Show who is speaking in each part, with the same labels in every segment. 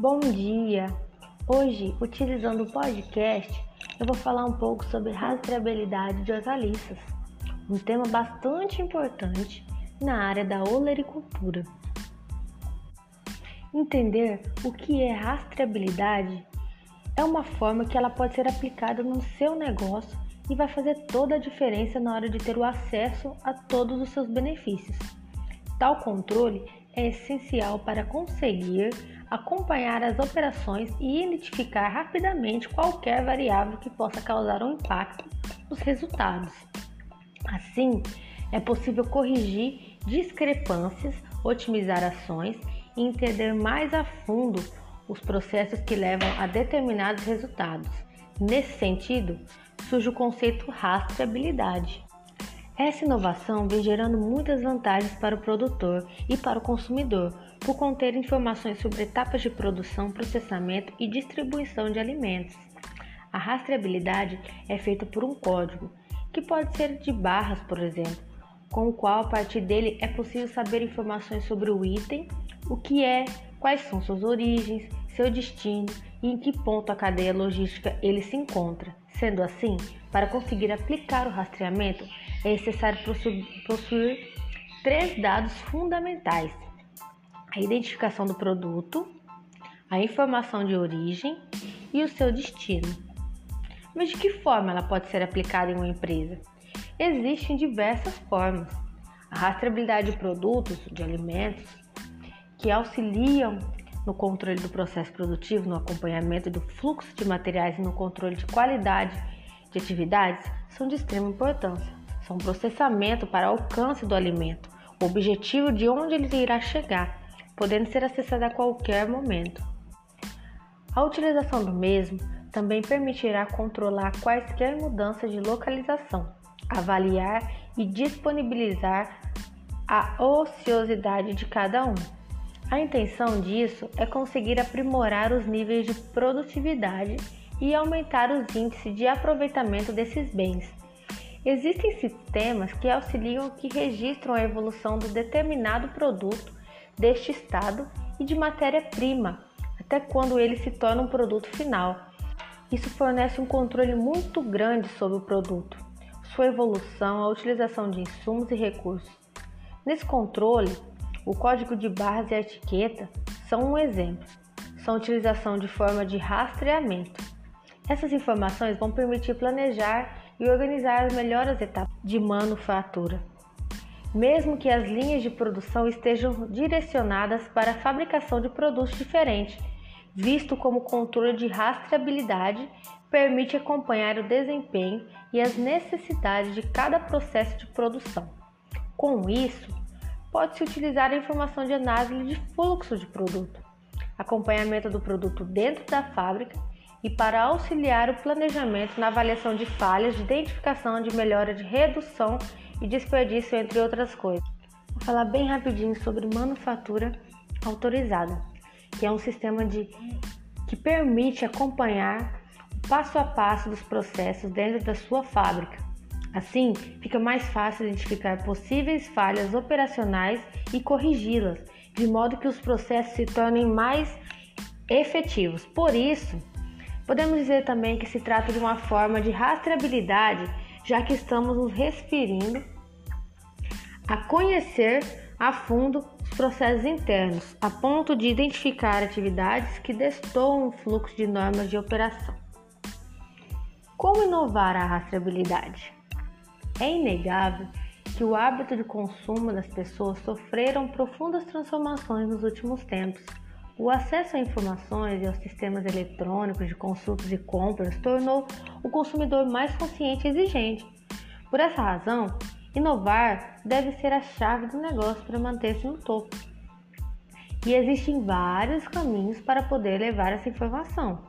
Speaker 1: Bom dia! Hoje, utilizando o podcast, eu vou falar um pouco sobre rastreabilidade de hortaliças, um tema bastante importante na área da olericultura. Entender o que é rastreabilidade é uma forma que ela pode ser aplicada no seu negócio e vai fazer toda a diferença na hora de ter o acesso a todos os seus benefícios. Tal controle é essencial para conseguir acompanhar as operações e identificar rapidamente qualquer variável que possa causar um impacto nos resultados. Assim, é possível corrigir discrepâncias, otimizar ações e entender mais a fundo os processos que levam a determinados resultados. Nesse sentido, surge o conceito rastreabilidade. Essa inovação vem gerando muitas vantagens para o produtor e para o consumidor, por conter informações sobre etapas de produção, processamento e distribuição de alimentos. A rastreabilidade é feita por um código, que pode ser de barras, por exemplo, com o qual a partir dele é possível saber informações sobre o item, o que é, quais são suas origens, seu destino e em que ponto a cadeia logística ele se encontra. Sendo assim, para conseguir aplicar o rastreamento, é necessário possuir três dados fundamentais: a identificação do produto, a informação de origem e o seu destino. Mas de que forma ela pode ser aplicada em uma empresa? Existem diversas formas. A rastreabilidade de produtos, de alimentos, que auxiliam no controle do processo produtivo, no acompanhamento do fluxo de materiais e no controle de qualidade de atividades são de extrema importância. São processamento para alcance do alimento, o objetivo de onde ele irá chegar, podendo ser acessado a qualquer momento. A utilização do mesmo também permitirá controlar quaisquer mudanças de localização, avaliar e disponibilizar a ociosidade de cada um. A intenção disso é conseguir aprimorar os níveis de produtividade e aumentar os índices de aproveitamento desses bens. Existem sistemas que auxiliam que registram a evolução do determinado produto deste estado e de matéria-prima, até quando ele se torna um produto final. Isso fornece um controle muito grande sobre o produto, sua evolução, a utilização de insumos e recursos. Nesse controle, o código de barras e a etiqueta são um exemplo. São utilização de forma de rastreamento. Essas informações vão permitir planejar e organizar as etapas de manufatura, mesmo que as linhas de produção estejam direcionadas para a fabricação de produtos diferentes, visto como controle de rastreabilidade permite acompanhar o desempenho e as necessidades de cada processo de produção. Com isso, pode-se utilizar a informação de análise de fluxo de produto, acompanhamento do produto dentro da fábrica e para auxiliar o planejamento na avaliação de falhas, de identificação de melhora de redução e desperdício, entre outras coisas. Vou falar bem rapidinho sobre manufatura autorizada, que é um sistema de que permite acompanhar o passo a passo dos processos dentro da sua fábrica Assim, fica mais fácil identificar possíveis falhas operacionais e corrigi-las, de modo que os processos se tornem mais efetivos. Por isso, podemos dizer também que se trata de uma forma de rastreabilidade, já que estamos nos referindo a conhecer a fundo os processos internos, a ponto de identificar atividades que destoam o fluxo de normas de operação. Como inovar a rastreabilidade? É inegável que o hábito de consumo das pessoas sofreram profundas transformações nos últimos tempos. O acesso a informações e aos sistemas eletrônicos de consultas e compras tornou o consumidor mais consciente e exigente. Por essa razão, inovar deve ser a chave do negócio para manter-se no topo. E existem vários caminhos para poder levar essa informação.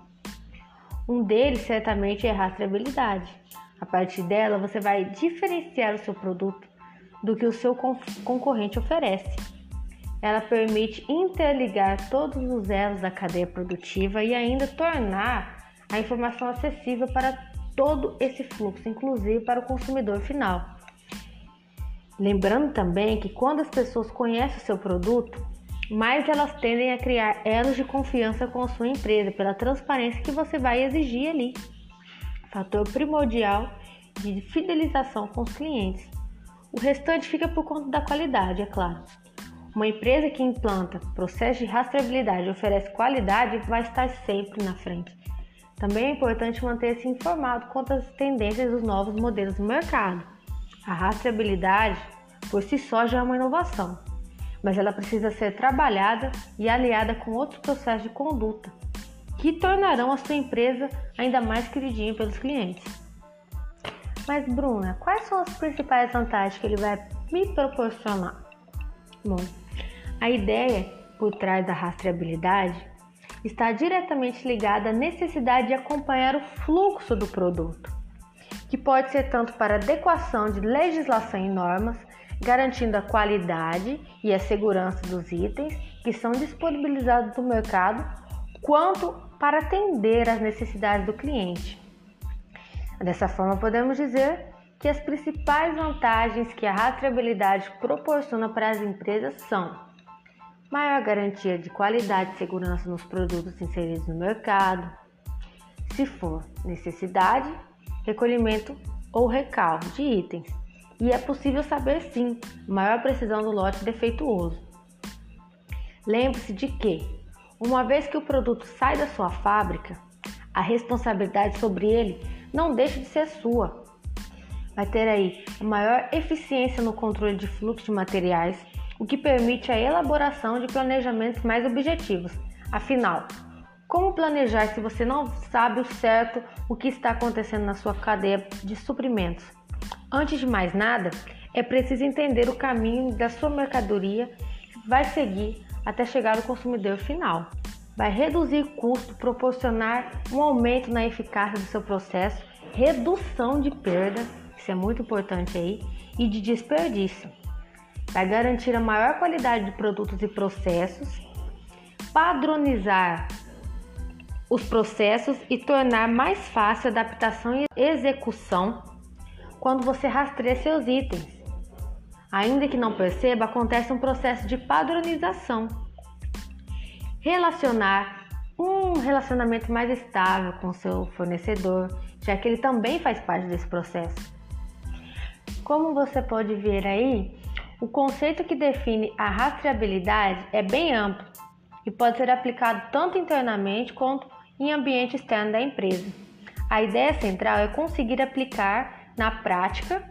Speaker 1: Um deles certamente é a rastreabilidade. A partir dela, você vai diferenciar o seu produto do que o seu concorrente oferece. Ela permite interligar todos os elos da cadeia produtiva e ainda tornar a informação acessível para todo esse fluxo, inclusive para o consumidor final. Lembrando também que quando as pessoas conhecem o seu produto, mais elas tendem a criar elos de confiança com a sua empresa, pela transparência que você vai exigir ali. Fator primordial de fidelização com os clientes. O restante fica por conta da qualidade, é claro. Uma empresa que implanta processo de rastreabilidade e oferece qualidade vai estar sempre na frente. Também é importante manter-se informado quanto às tendências dos novos modelos do mercado. A rastreabilidade, por si só, já é uma inovação, mas ela precisa ser trabalhada e aliada com outros processos de conduta que tornarão a sua empresa ainda mais queridinha pelos clientes. Mas, Bruna, quais são as principais vantagens que ele vai me proporcionar? Bom, a ideia por trás da rastreabilidade está diretamente ligada à necessidade de acompanhar o fluxo do produto, que pode ser tanto para adequação de legislação e normas, garantindo a qualidade e a segurança dos itens que são disponibilizados no mercado, quanto para atender às necessidades do cliente. Dessa forma, podemos dizer que as principais vantagens que a rastreabilidade proporciona para as empresas são maior garantia de qualidade e segurança nos produtos inseridos no mercado, se for necessidade, recolhimento ou recalque de itens. E é possível saber sim maior precisão do lote defeituoso. Lembre-se de que, uma vez que o produto sai da sua fábrica, a responsabilidade sobre ele não deixa de ser sua. Vai ter aí maior eficiência no controle de fluxo de materiais o que permite a elaboração de planejamentos mais objetivos. Afinal, como planejar se você não sabe o certo o que está acontecendo na sua cadeia de suprimentos? Antes de mais nada, é preciso entender o caminho da sua mercadoria que vai seguir até chegar ao consumidor final. Vai reduzir custo, proporcionar um aumento na eficácia do seu processo, redução de perda, isso é muito importante aí, e de desperdício vai garantir a maior qualidade de produtos e processos, padronizar os processos e tornar mais fácil a adaptação e execução quando você rastreia seus itens. Ainda que não perceba, acontece um processo de padronização. Relacionar um relacionamento mais estável com seu fornecedor, já que ele também faz parte desse processo. Como você pode ver aí, o conceito que define a rastreabilidade é bem amplo e pode ser aplicado tanto internamente quanto em ambiente externo da empresa. A ideia central é conseguir aplicar na prática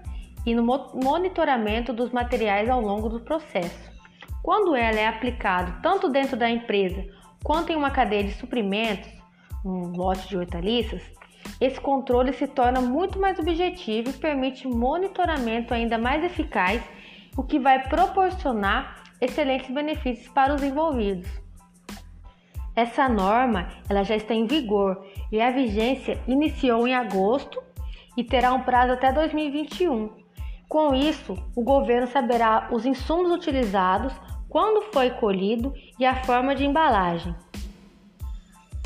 Speaker 1: e no monitoramento dos materiais ao longo do processo. Quando ela é aplicada tanto dentro da empresa quanto em uma cadeia de suprimentos, um lote de hortaliças, esse controle se torna muito mais objetivo e permite monitoramento ainda mais eficaz o que vai proporcionar excelentes benefícios para os envolvidos. Essa norma ela já está em vigor e a vigência iniciou em agosto e terá um prazo até 2021. Com isso, o governo saberá os insumos utilizados, quando foi colhido e a forma de embalagem.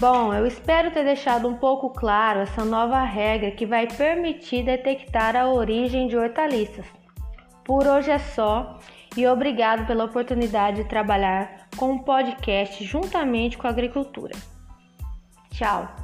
Speaker 1: Bom, eu espero ter deixado um pouco claro essa nova regra que vai permitir detectar a origem de hortaliças. Por hoje é só e obrigado pela oportunidade de trabalhar com um podcast juntamente com a agricultura. Tchau!